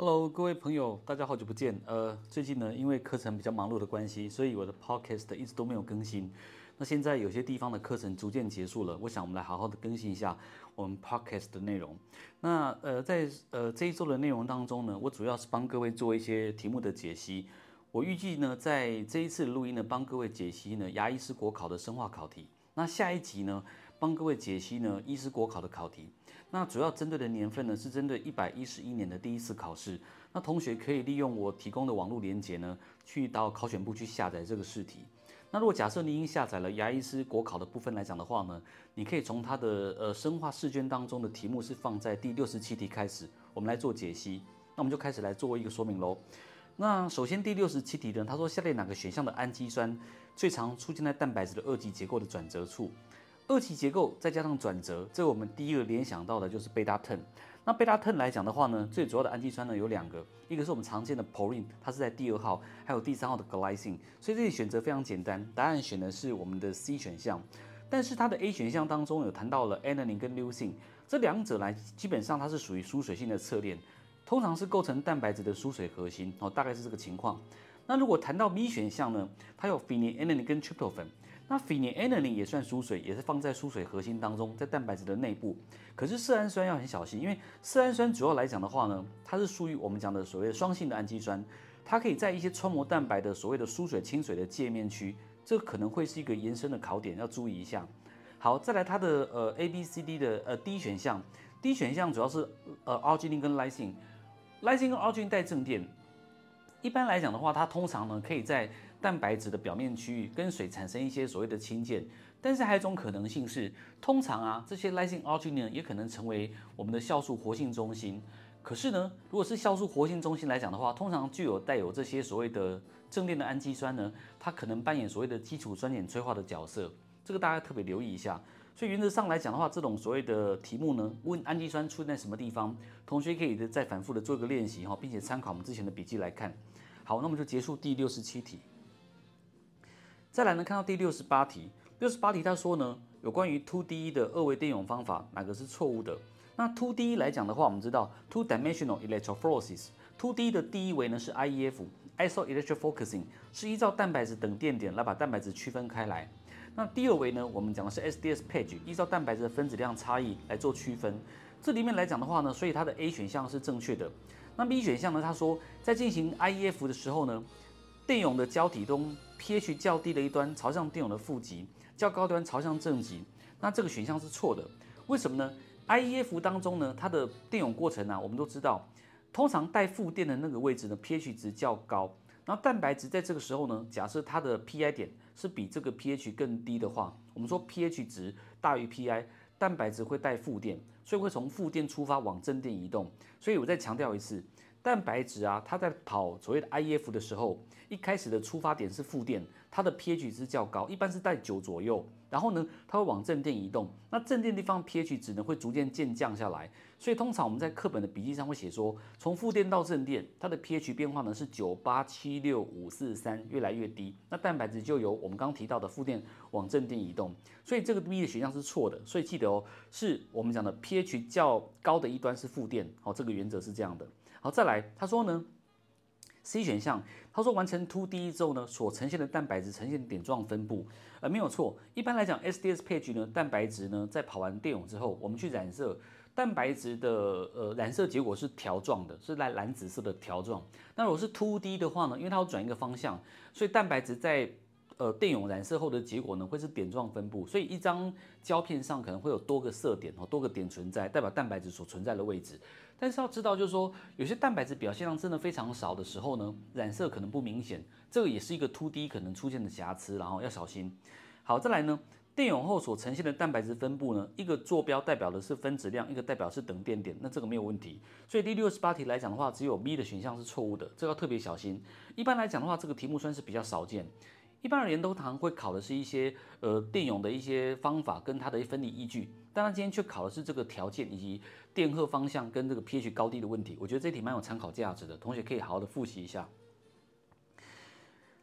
Hello，各位朋友，大家好久不见。呃，最近呢，因为课程比较忙碌的关系，所以我的 Podcast 一直都没有更新。那现在有些地方的课程逐渐结束了，我想我们来好好的更新一下我们 Podcast 的内容。那呃，在呃这一周的内容当中呢，我主要是帮各位做一些题目的解析。我预计呢，在这一次录音呢，帮各位解析呢牙医师国考的生化考题。那下一集呢，帮各位解析呢医师国考的考题。那主要针对的年份呢，是针对一百一十一年的第一次考试。那同学可以利用我提供的网络连接呢，去到考选部去下载这个试题。那如果假设你已经下载了牙医师国考的部分来讲的话呢，你可以从它的呃生化试卷当中的题目是放在第六十七题开始，我们来做解析。那我们就开始来做一个说明喽。那首先第六十七题呢，他说下列哪个选项的氨基酸最常出现在蛋白质的二级结构的转折处？二级结构再加上转折，这我们第一个联想到的就是贝塔 ten。那贝塔 ten 来讲的话呢，最主要的氨基酸呢有两个，一个是我们常见的 porin，它是在第二号，还有第三号的 glycine。所以这里选择非常简单，答案选的是我们的 C 选项。但是它的 A 选项当中有谈到了 alanine 跟 leucine，这两者来基本上它是属于疏水性的侧链。通常是构成蛋白质的疏水核心哦，大概是这个情况。那如果谈到 B 选项呢，它有 phenylalanine 跟 tryptophan，那 phenylalanine 也算疏水，也是放在疏水核心当中，在蛋白质的内部。可是色氨酸要很小心，因为色氨酸主要来讲的话呢，它是属于我们讲的所谓的双性的氨基酸，它可以在一些穿膜蛋白的所谓的疏水亲水的界面区，这可能会是一个延伸的考点，要注意一下。好，再来它的呃 A B C D 的呃 D 选项，D 选项主要是呃 arginine 跟 lysine。Lysine 跟 arginine 带正电，一般来讲的话，它通常呢可以在蛋白质的表面区域跟水产生一些所谓的氢键，但是还有一种可能性是，通常啊这些 Lysine arginine 也可能成为我们的酵素活性中心。可是呢，如果是酵素活性中心来讲的话，通常具有带有这些所谓的正电的氨基酸呢，它可能扮演所谓的基础酸碱催化的角色，这个大家特别留意一下。所以原则上来讲的话，这种所谓的题目呢，问氨基酸出现在什么地方，同学可以再反复的做一个练习哈，并且参考我们之前的笔记来看。好，那么就结束第六十七题。再来呢，看到第六十八题，六十八题他说呢，有关于 two D 的二维电泳方法，哪个是错误的？那 two D 来讲的话，我们知道 two dimensional electrophoresis，two D 的第一维呢是 IEF，isoelectrofocusing 是依照蛋白质等电点来把蛋白质区分开来。那第二维呢，我们讲的是 SDS page，依照蛋白质的分子量差异来做区分。这里面来讲的话呢，所以它的 A 选项是正确的。那 B 选项呢，他说在进行 IEF 的时候呢，电泳的胶体中 pH 较低的一端朝向电泳的负极，较高端朝向正极。那这个选项是错的，为什么呢？IEF 当中呢，它的电泳过程啊，我们都知道，通常带负电的那个位置呢，pH 值较高。然后蛋白质在这个时候呢，假设它的 pI 点是比这个 pH 更低的话，我们说 pH 值大于 pI，蛋白质会带负电，所以会从负电出发往正电移动。所以我再强调一次。蛋白质啊，它在跑所谓的 IEF 的时候，一开始的出发点是负电，它的 pH 值较高，一般是在九左右。然后呢，它会往正电移动，那正电地方 pH 值呢会逐渐渐降下来。所以通常我们在课本的笔记上会写说，从负电到正电，它的 pH 变化呢是九八七六五四三，越来越低。那蛋白质就由我们刚刚提到的负电往正电移动。所以这个 B 的选项是错的。所以记得哦，是我们讲的 pH 较高的一端是负电。好，这个原则是这样的。好，再来，他说呢，C 选项，他说完成 to D 之后呢，所呈现的蛋白质呈现点状分布，呃，没有错。一般来讲，SDS page 呢，蛋白质呢，在跑完电泳之后，我们去染色，蛋白质的呃染色结果是条状的，是蓝蓝紫色的条状。那如果是 to D 的话呢，因为它要转一个方向，所以蛋白质在呃，电泳染色后的结果呢，会是点状分布，所以一张胶片上可能会有多个色点哦，多个点存在，代表蛋白质所存在的位置。但是要知道，就是说有些蛋白质表现量真的非常少的时候呢，染色可能不明显，这个也是一个 2D 可能出现的瑕疵，然后要小心。好，再来呢，电泳后所呈现的蛋白质分布呢，一个坐标代表的是分子量，一个代表是等电点，那这个没有问题。所以第六十八题来讲的话，只有 B 的选项是错误的，这个要特别小心。一般来讲的话，这个题目算是比较少见。一般而言，都常会考的是一些呃电泳的一些方法跟它的分离依据，但他今天却考的是这个条件以及电荷方向跟这个 pH 高低的问题。我觉得这题蛮有参考价值的，同学可以好好的复习一下。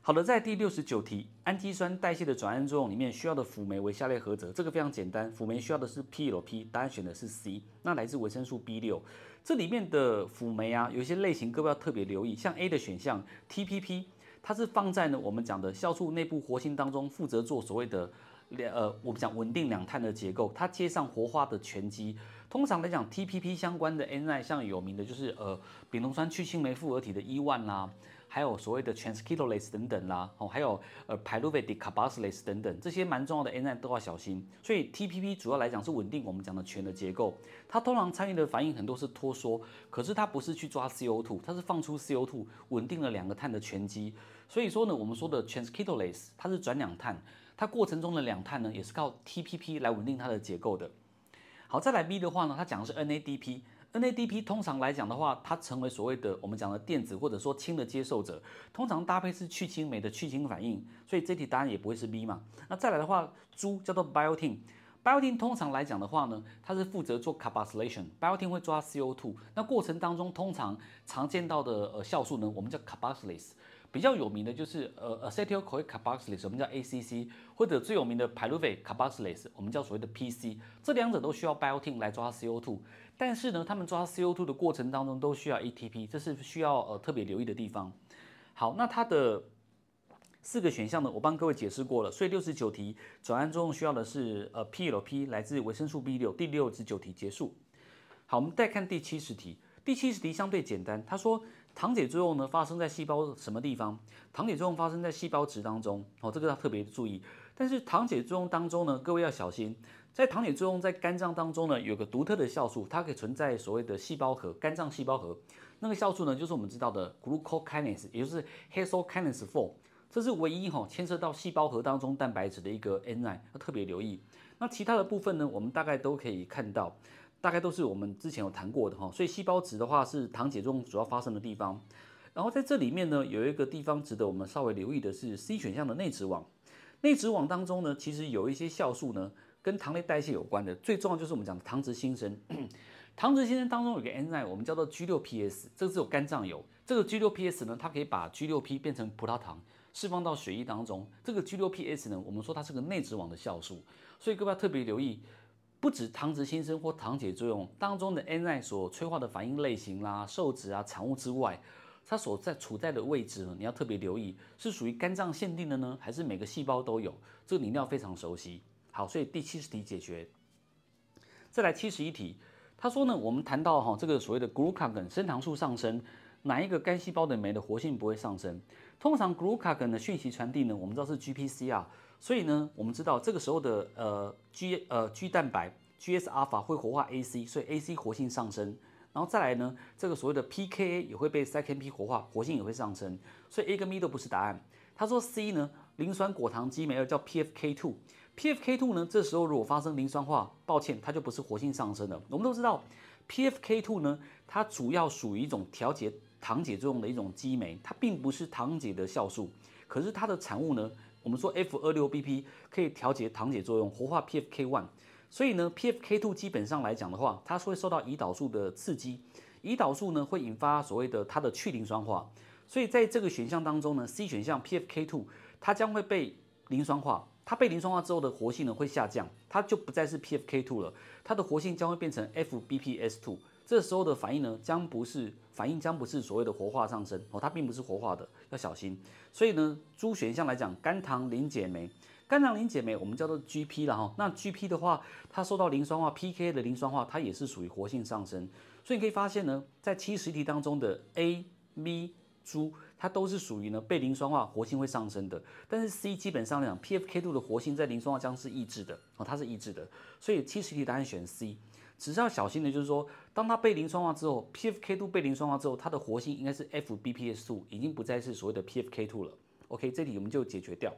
好的，在第六十九题，氨基酸代谢的转氨作用里面需要的辅酶为下列何者？这个非常简单，辅酶需要的是 PLP，答案选的是 C。那来自维生素 B 六，这里面的辅酶啊，有些类型各位要特别留意，像 A 的选项 TPP，它是放在呢我们讲的酵素内部活性当中，负责做所谓的两呃我们讲稳定两碳的结构，它接上活化的醛基。通常来讲，TPP 相关的 N I 像有名的就是呃丙酮酸去氢酶复合体的 E1 啦。还有所谓的 transketolase 等等啦，哦，还有呃 pyruvate decarboxylase 等等，这些蛮重要的 enzyme 都要小心。所以 TPP 主要来讲是稳定我们讲的醛的结构，它通常参与的反应很多是脱缩，可是它不是去抓 CO2，它是放出 CO2，稳定了两个碳的醛基。所以说呢，我们说的 transketolase 它是转两碳，它过程中的两碳呢也是靠 TPP 来稳定它的结构的。好，再来 B 的话呢，它讲的是 NADP。NADP 通常来讲的话，它成为所谓的我们讲的电子或者说氢的接受者，通常搭配是去氢酶的去氢反应，所以这题答案也不会是 B 嘛。那再来的话，猪叫做 biotin，biotin 通常来讲的话呢，它是负责做 carboxylation，biotin 会抓 CO2，那过程当中通常常见到的呃酵素呢，我们叫 carboxylase。比较有名的就是呃 acetyl-CoA carboxylase，我们叫 ACC，或者最有名的 pyruvate carboxylase，我们叫所谓的 PC。这两者都需要 biotin 来抓 CO2，但是呢，他们抓 CO2 的过程当中都需要 ATP，这是需要呃特别留意的地方。好，那它的四个选项呢，我帮各位解释过了。所以六十九题转氨作用需要的是呃 PLP，来自维生素 B 六。第六十九题结束。好，我们再看第七十题。第七十题相对简单，他说。糖解作用呢，发生在细胞什么地方？糖解作用发生在细胞质当中，哦，这个要特别注意。但是糖解作用当中呢，各位要小心，在糖解作用在肝脏当中呢，有个独特的酵素，它可以存在所谓的细胞核，肝脏细胞核。那个酵素呢，就是我们知道的 glucokinase，也就是 hexokinase four，这是唯一哈牵涉到细胞核当中蛋白质的一个 enzyme，要特别留意。那其他的部分呢，我们大概都可以看到。大概都是我们之前有谈过的哈，所以细胞质的话是糖解作用主要发生的地方。然后在这里面呢，有一个地方值得我们稍微留意的是 C 选项的内质网。内质网当中呢，其实有一些酵素呢跟糖类代谢有关的，最重要就是我们讲的糖质新生。糖质新生当中有个 enzyme，我们叫做 G6PS，这个只有肝脏有。这个 G6PS 呢，它可以把 G6P 变成葡萄糖，释放到血液当中。这个 G6PS 呢，我们说它是个内质网的酵素，所以各位要特别留意。不止糖脂新生或糖解作用当中的 N i 所催化的反应类型啦、受质啊、产物之外，它所在处在的位置呢，你要特别留意，是属于肝脏限定的呢，还是每个细胞都有？这个你一定要非常熟悉。好，所以第七十题解决。再来七十一题，他说呢，我们谈到哈这个所谓的 glucagon 升糖素上升，哪一个肝细胞的酶的活性不会上升？通常 glucagon 的讯息传递呢，我们知道是 GPCR。所以呢，我们知道这个时候的呃 G 呃 G 蛋白 GS 阿法会活化 AC，所以 AC 活性上升。然后再来呢，这个所谓的 PKA 也会被 cyclin-P 活化，活性也会上升。所以 A 跟 B 都不是答案。他说 C 呢，磷酸果糖激酶二叫 PFK2。PFK2 呢，这时候如果发生磷酸化，抱歉，它就不是活性上升了。我们都知道 PFK2 呢，它主要属于一种调节糖解作用的一种激酶，它并不是糖解的酵素，可是它的产物呢。我们说 F 二六 BP 可以调节糖解作用，活化 PFK one，所以呢 PFK two 基本上来讲的话，它是会受到胰岛素的刺激，胰岛素呢会引发所谓的它的去磷酸化，所以在这个选项当中呢，C 选项 PFK two 它将会被磷酸化，它被磷酸化之后的活性呢会下降，它就不再是 PFK two 了，它的活性将会变成 FBPS two。这时候的反应呢，将不是反应，将不是所谓的活化上升哦，它并不是活化的，要小心。所以呢，猪选项来讲，肝糖磷解酶，肝糖磷解酶我们叫做 GP 了哈。那 GP 的话，它受到磷酸化 PK 的磷酸化，它也是属于活性上升。所以你可以发现呢，在七十题当中的 A、B、猪，它都是属于呢被磷酸化活性会上升的。但是 C 基本上来讲，PFK 度的活性在磷酸化将是抑制的哦，它是抑制的。所以七十题答案选 C。只是要小心的，就是说，当它被磷酸化之后，PFK2 被磷酸化之后，它的活性应该是 FBPS2，已经不再是所谓的 PFK2 了。OK，这里我们就解决掉。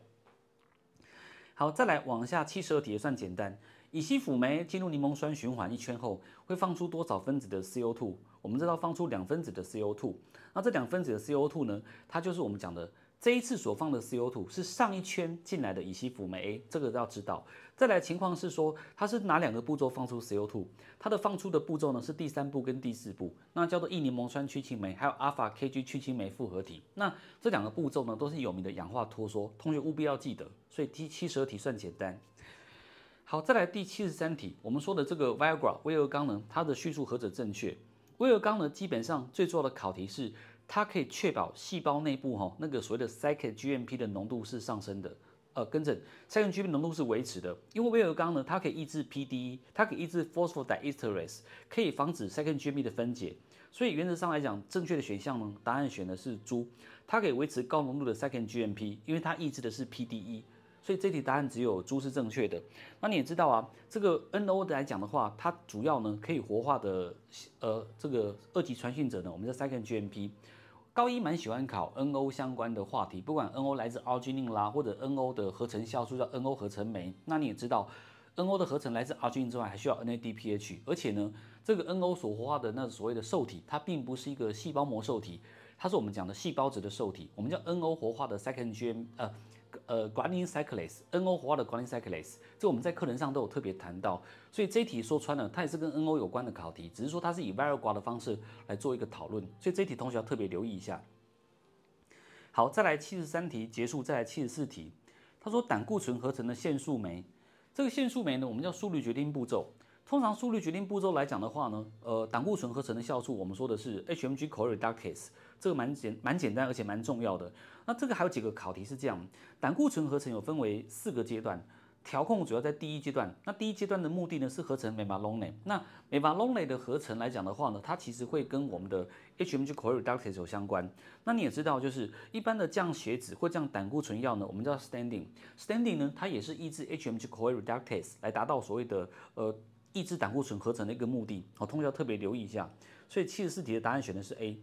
好，再来往下七十二题也算简单。乙烯辅酶进入柠檬酸循环一圈后，会放出多少分子的 CO2？我们知道放出两分子的 CO2。那这两分子的 CO2 呢，它就是我们讲的这一次所放的 CO2 是上一圈进来的乙烯辅酶 A，这个要知道。再来情况是说，它是哪两个步骤放出 CO2？它的放出的步骤呢是第三步跟第四步，那叫做异柠檬酸去氢酶，还有阿法 KG 去氢酶复合体。那这两个步骤呢都是有名的氧化脱缩，同学务必要记得。所以第七十二题算简单。好，再来第七十三题，我们说的这个 Viagra 威而钢呢，它的叙述何者正确？威而钢呢，基本上最重要的考题是。它可以确保细胞内部哈那个所谓的 cyclic GMP 的浓度是上升的，呃，跟着 cyclic GMP 浓度是维持的，因为威尔刚呢，它可以抑制 PDE，它可以抑制 phosphodiesterase，可以防止 cyclic GMP 的分解，所以原则上来讲，正确的选项呢，答案选的是猪，它可以维持高浓度的 cyclic GMP，因为它抑制的是 PDE。所以这题答案只有猪是正确的。那你也知道啊，这个 NO 的来讲的话，它主要呢可以活化的呃这个二级传讯者呢，我们叫 second GMP。高一蛮喜欢考 NO 相关的话题，不管 NO 来自 arginine 啦，或者 NO 的合成酵素叫 NO 合成酶。那你也知道，NO 的合成来自 arginine 之外，还需要 NADPH。而且呢，这个 NO 所活化的那所谓的受体，它并不是一个细胞膜受体，它是我们讲的细胞质的受体，我们叫 NO 活化的 second GMP 呃。呃，guanine cyclase，NO 活化的 guanine cyclase，这我们在课程上都有特别谈到，所以这一题说穿了，它也是跟 NO 有关的考题，只是说它是以 Viagra 的方式来做一个讨论，所以这一题同学要特别留意一下。好，再来七十三题结束，再来七十四题，他说胆固醇合成的腺素酶，这个腺素酶呢，我们叫速率决定步骤。通常速率决定步骤来讲的话呢，呃，胆固醇合成的酵素，我们说的是 HMG-CoA reductase，这个蛮简蛮简单，而且蛮重要的。那这个还有几个考题是这样，胆固醇合成有分为四个阶段，调控主要在第一阶段。那第一阶段的目的呢是合成 mevalonate。那 mevalonate 的合成来讲的话呢，它其实会跟我们的 HMG-CoA reductase 有相关。那你也知道，就是一般的降血脂或降胆固醇药呢，我们叫 standing。standing 呢，它也是抑制 HMG-CoA reductase 来达到所谓的呃。抑制胆固醇合成的一个目的，好，同学要特别留意一下。所以七十四题的答案选的是 A。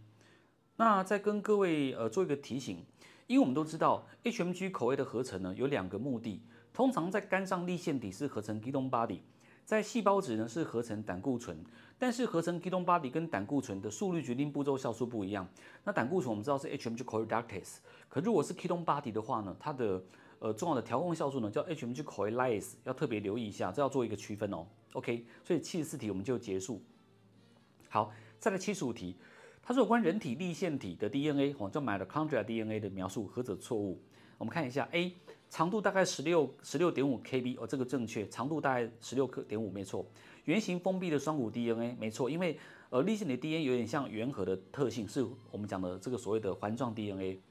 那再跟各位呃做一个提醒，因为我们都知道 HMG 口味的合成呢有两个目的，通常在肝脏粒线体是合成 ketone body，在细胞质呢是合成胆固醇，但是合成 ketone body 跟胆固醇的速率决定步骤酵素不一样。那胆固醇我们知道是 HMG CoA reductase，可如果是 ketone body 的话呢，它的呃重要的调控酵素呢叫 HMG CoA lyase，要特别留意一下，这要做一个区分哦。OK，所以七十四题我们就结束。好，再来七十五题，它是有关人体粒线体的 DNA，哦，叫 mitochondria DNA 的描述，何者错误？我们看一下，A 长度大概十六十六点五 KB，哦，这个正确，长度大概十六克点五，没错。圆形封闭的双股 DNA，没错，因为呃粒线体 DNA 有点像圆核的特性，是我们讲的这个所谓的环状 DNA。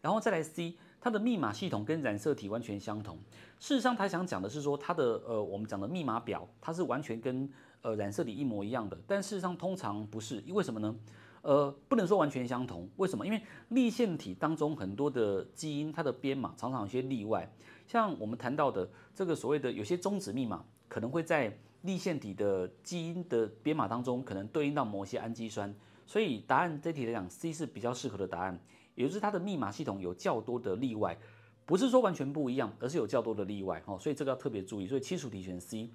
然后再来 C。它的密码系统跟染色体完全相同。事实上，他想讲的是说，它的呃，我们讲的密码表，它是完全跟呃染色体一模一样的。但事实上，通常不是，因为什么呢？呃，不能说完全相同。为什么？因为立线体当中很多的基因，它的编码常常有些例外。像我们谈到的这个所谓的有些终止密码，可能会在立线体的基因的编码当中，可能对应到某些氨基酸。所以答案这题来讲，C 是比较适合的答案。也就是它的密码系统有较多的例外，不是说完全不一样，而是有较多的例外哦，所以这个要特别注意。所以七十五题选 C，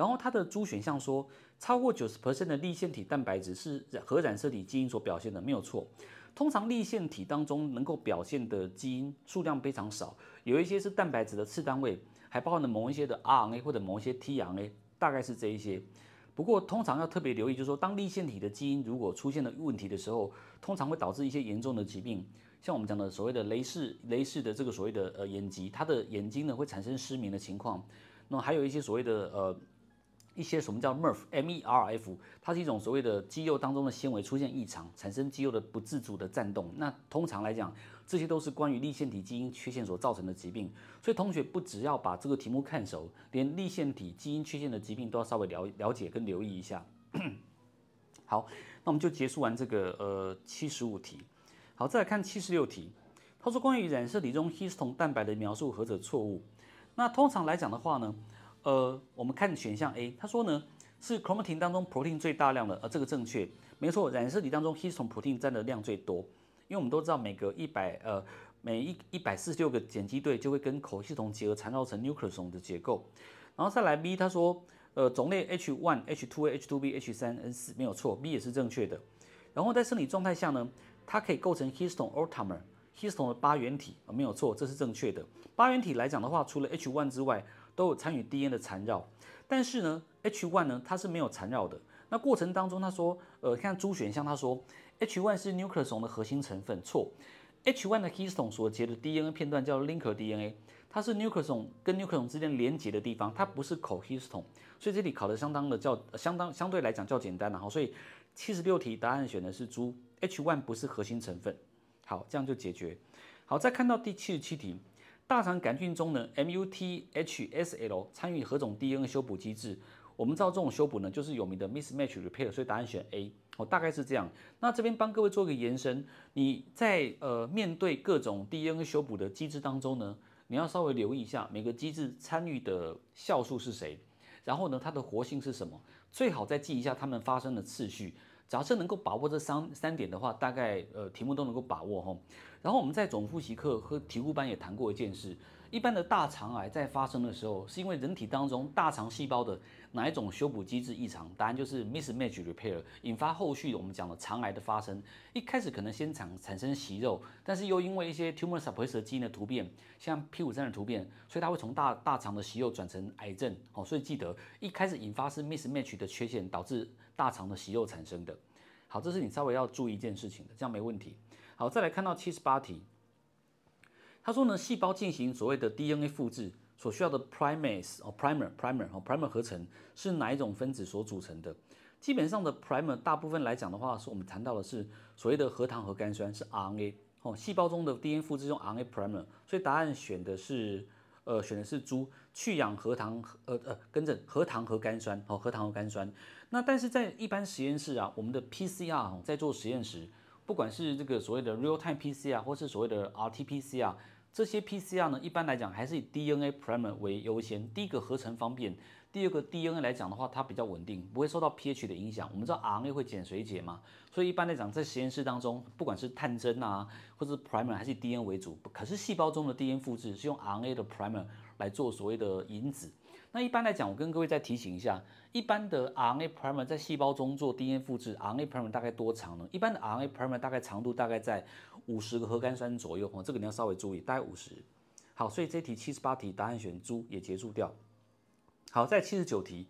然后它的 D 选项说超过九十 percent 的立线体蛋白质是核染色体基因所表现的，没有错。通常立线体当中能够表现的基因数量非常少，有一些是蛋白质的次单位，还包含了某一些的 RNA 或者某一些 tRNA，大概是这一些。不过通常要特别留意，就是说当立线体的基因如果出现了问题的时候，通常会导致一些严重的疾病。像我们讲的所谓的雷氏雷氏的这个所谓的呃眼疾，它的眼睛呢会产生失明的情况。那还有一些所谓的呃一些什么叫 MERF M E R F，它是一种所谓的肌肉当中的纤维出现异常，产生肌肉的不自主的颤动。那通常来讲，这些都是关于粒线体基因缺陷所造成的疾病。所以同学不只要把这个题目看熟，连粒线体基因缺陷的疾病都要稍微了了解跟留意一下。好，那我们就结束完这个呃七十五题。好，再来看七十六题，他说关于染色体中 histone 蛋白的描述何者错误？那通常来讲的话呢，呃，我们看选项 A，他说呢是 chromatin 当中 protein 最大量的，呃，这个正确，没错，染色体当中 histone protein 占的量最多，因为我们都知道每隔一百呃每一一百四十六个碱基对就会跟口系统结合缠绕成 nucleosome 的结构，然后再来 B，他说呃种类 H1、H2A、H2B、H3、N4 没有错，B 也是正确的，然后在生理状态下呢。它可以构成 histone otamer histone 的八原体啊，没有错，这是正确的。八原体来讲的话，除了 H1 之外，都有参与 DNA 的缠绕。但是呢，H1 呢，它是没有缠绕的。那过程当中，他说，呃，看朱选项，他说 H1 是 nucleosome 的核心成分，错。H1 的 histone 所结的 DNA 片段叫 linker DNA，它是 nucleosome 跟 nucleosome 之间连接的地方，它不是 cohistone，所以这里考的相当的较相当相对来讲较简单了哈。所以七十六题答案选的是猪，H1 不是核心成分。好，这样就解决。好，再看到第七十七题。大肠杆菌中呢，MUTHSL 参与何种 DNA 修补机制？我们知道这种修补呢，就是有名的 mismatch repair，所以答案选 A。哦，大概是这样。那这边帮各位做个延伸，你在呃面对各种 DNA 修补的机制当中呢，你要稍微留意一下每个机制参与的酵素是谁，然后呢它的活性是什么，最好再记一下它们发生的次序。假设能够把握这三三点的话，大概呃题目都能够把握哈。然后我们在总复习课和题库班也谈过一件事，一般的大肠癌在发生的时候，是因为人体当中大肠细胞的哪一种修补机制异常？答案就是 mismatch repair，引发后续我们讲的肠癌的发生。一开始可能先产产生息肉，但是又因为一些 tumor suppressor 基因的突变，像 P53 的突变，所以它会从大大肠的息肉转成癌症。哦，所以记得一开始引发是 mismatch 的缺陷导致。大肠的息肉产生的。好，这是你稍微要注意一件事情的，这样没问题。好，再来看到七十八题，他说呢，细胞进行所谓的 DNA 复制所需要的 primase 哦，primer primer 哦，primer 合成是哪一种分子所组成的？基本上的 primer 大部分来讲的话，是我们谈到的是所谓的核糖核苷酸是 RNA 哦，细胞中的 DNA 复制用 RNA primer，所以答案选的是。呃，选的是猪去氧核糖，呃呃，跟着核糖核苷酸，哦，核糖核苷酸。那但是在一般实验室啊，我们的 PCR 哦在做实验时，不管是这个所谓的 real time PCR 或是所谓的 RT-PCR，这些 PCR 呢，一般来讲还是以 DNA primer 为优先。第一个合成方便，第二个 DNA 来讲的话，它比较稳定，不会受到 pH 的影响。我们知道 RNA 会碱水解嘛，所以一般来讲，在实验室当中，不管是探针啊，或者是 primer 还是以 DNA 为主。可是细胞中的 DNA 复制是用 RNA 的 primer 来做所谓的引子。那一般来讲，我跟各位再提醒一下，一般的 RNA primer 在细胞中做 DNA 复制，RNA primer 大概多长呢？一般的 RNA primer 大概长度大概在五十个核苷酸左右哦，这个你要稍微注意，大概五十。好，所以这题七十八题答案选猪也结束掉。好，在七十九题，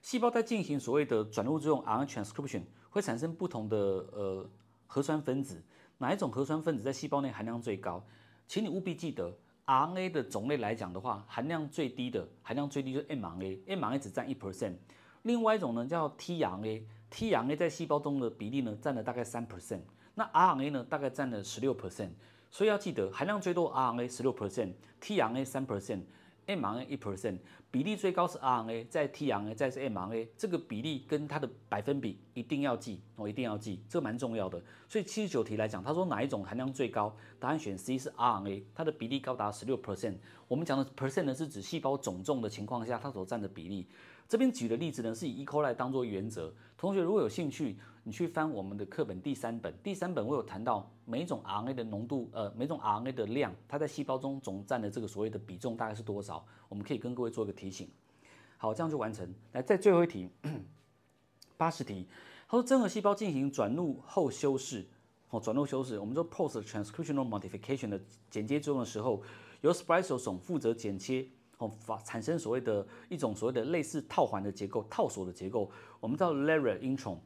细胞在进行所谓的转录作用 RNA transcription 会产生不同的呃核酸分子，哪一种核酸分子在细胞内含量最高？请你务必记得。RNA 的种类来讲的话，含量最低的含量最低就是 mRNA，mRNA 只占一 percent。另外一种呢叫 tRNA，tRNA 在细胞中的比例呢占了大概三 percent。那 RNA 呢大概占了十六 percent。所以要记得含量最多 RNA 十六 percent，tRNA 三 percent。mRNA 一 percent，比例最高是 RNA，在 tRNA，再是 mRNA，这个比例跟它的百分比一定要记，我一定要记，这个蛮重要的。所以七十九题来讲，他说哪一种含量最高？答案选 C 是 RNA，它的比例高达十六 percent。我们讲的 percent 呢，是指细胞总重的情况下它所占的比例。这边举的例子呢，是以 E. coli 当做原则。同学如果有兴趣，你去翻我们的课本第三本，第三本我有谈到每种 RNA 的浓度，呃，每种 RNA 的量，它在细胞中总占的这个所谓的比重大概是多少？我们可以跟各位做一个提醒。好，这样就完成。来，在最后一题，八十题，他说真核细胞进行转录后修饰，哦，转录修饰，我们说 post transcriptional modification 的剪接作用的时候，由 spliceosome 负责剪切。哦，发产生所谓的一种所谓的类似套环的结构、套索的结构。我们叫 layer intron，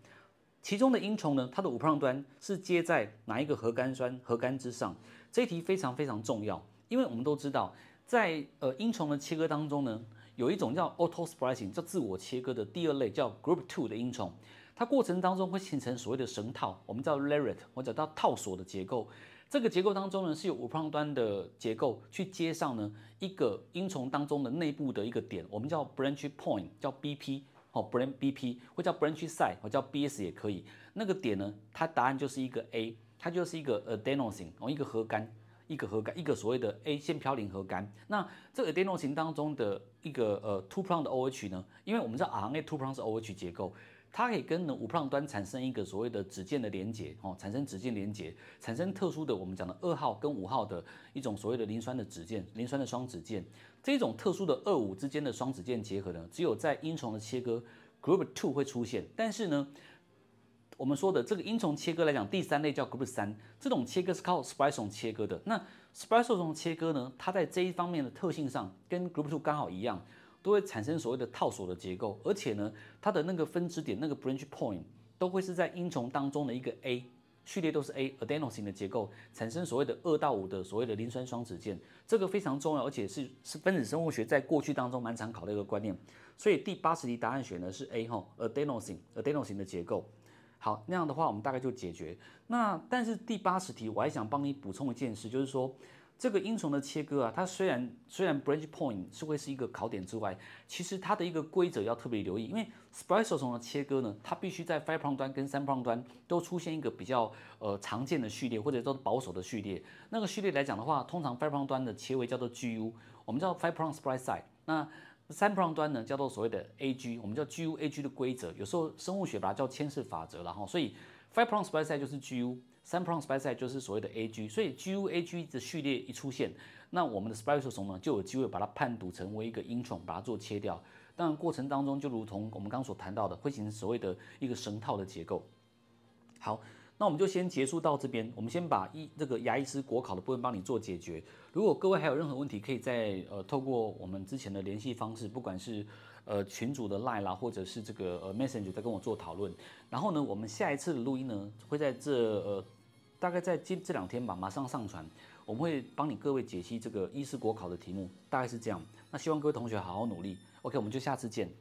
其中的 intron 呢，它的五碰端是接在哪一个核苷酸核苷之上？这一题非常非常重要，因为我们都知道，在呃 intron 的切割当中呢，有一种叫 auto splicing，叫自我切割的第二类叫 group two 的 intron，它过程当中会形成所谓的绳套，我们叫 lariat，或者叫套索的结构。这个结构当中呢，是有五碰端的结构去接上呢一个阴丛当中的内部的一个点，我们叫 branch point，叫 BP，哦，branch BP，或叫 branch side，或叫 BS 也可以。那个点呢，它答案就是一个 A，它就是一个 adenosine，哦，一个核苷，一个核苷，一个所谓的 A 腺嘌呤核苷。那这个 adenosine 当中的一个呃 two prong 的 OH 呢，因为我们知道 RNA two prong 是 OH 结构。它可以跟呢五碰端产生一个所谓的指键的连接哦，产生指键连接，产生特殊的我们讲的二号跟五号的一种所谓的磷酸的指键，磷酸的双指键。这种特殊的二五之间的双指键结合呢，只有在阴虫的切割 group two 会出现。但是呢，我们说的这个因从切割来讲，第三类叫 Group 三，这种切割是靠 Spliceosome 切割的。那 Spliceosome 切割呢，它在这一方面的特性上跟 Group two 刚好一样，都会产生所谓的套索的结构，而且呢，它的那个分支点那个 Branch Point 都会是在因从当中的一个 A。序列都是 A adenosine 的结构，产生所谓的二到五的所谓的磷酸双酯键，这个非常重要，而且是是分子生物学在过去当中蛮常考的一个观念。所以第八十题答案选的是 A 哈，adenosine adenosine 的结构。好，那样的话我们大概就解决。那但是第八十题我还想帮你补充一件事，就是说。这个英雄的切割啊，它虽然虽然 branch point 是会是一个考点之外，其实它的一个规则要特别留意，因为 spliceosome 的切割呢，它必须在 five prime 端跟三 prime 端都出现一个比较呃常见的序列，或者说保守的序列。那个序列来讲的话，通常 five prime 端的切位叫做 GU，我们叫 five prime splice site。那三 prime 端呢，叫做所谓的 AG，我们叫 GU AG 的规则，有时候生物学把它叫牵式法则，然后所以 five prime splice site 就是 GU。三 prime splice site 就是所谓的 AG，所以 GUAG 的序列一出现，那我们的 spliceosome 呢就有机会把它判读成为一个 intron，把它做切掉。当然过程当中就如同我们刚所谈到的，会形成所谓的一个绳套的结构。好，那我们就先结束到这边，我们先把一这个牙医师国考的部分帮你做解决。如果各位还有任何问题，可以在呃透过我们之前的联系方式，不管是呃群组的 line 啦，或者是这个呃 messenger 再跟我做讨论。然后呢，我们下一次的录音呢会在这呃。大概在今这两天吧，马上上传，我们会帮你各位解析这个医师国考的题目，大概是这样。那希望各位同学好好努力。OK，我们就下次见。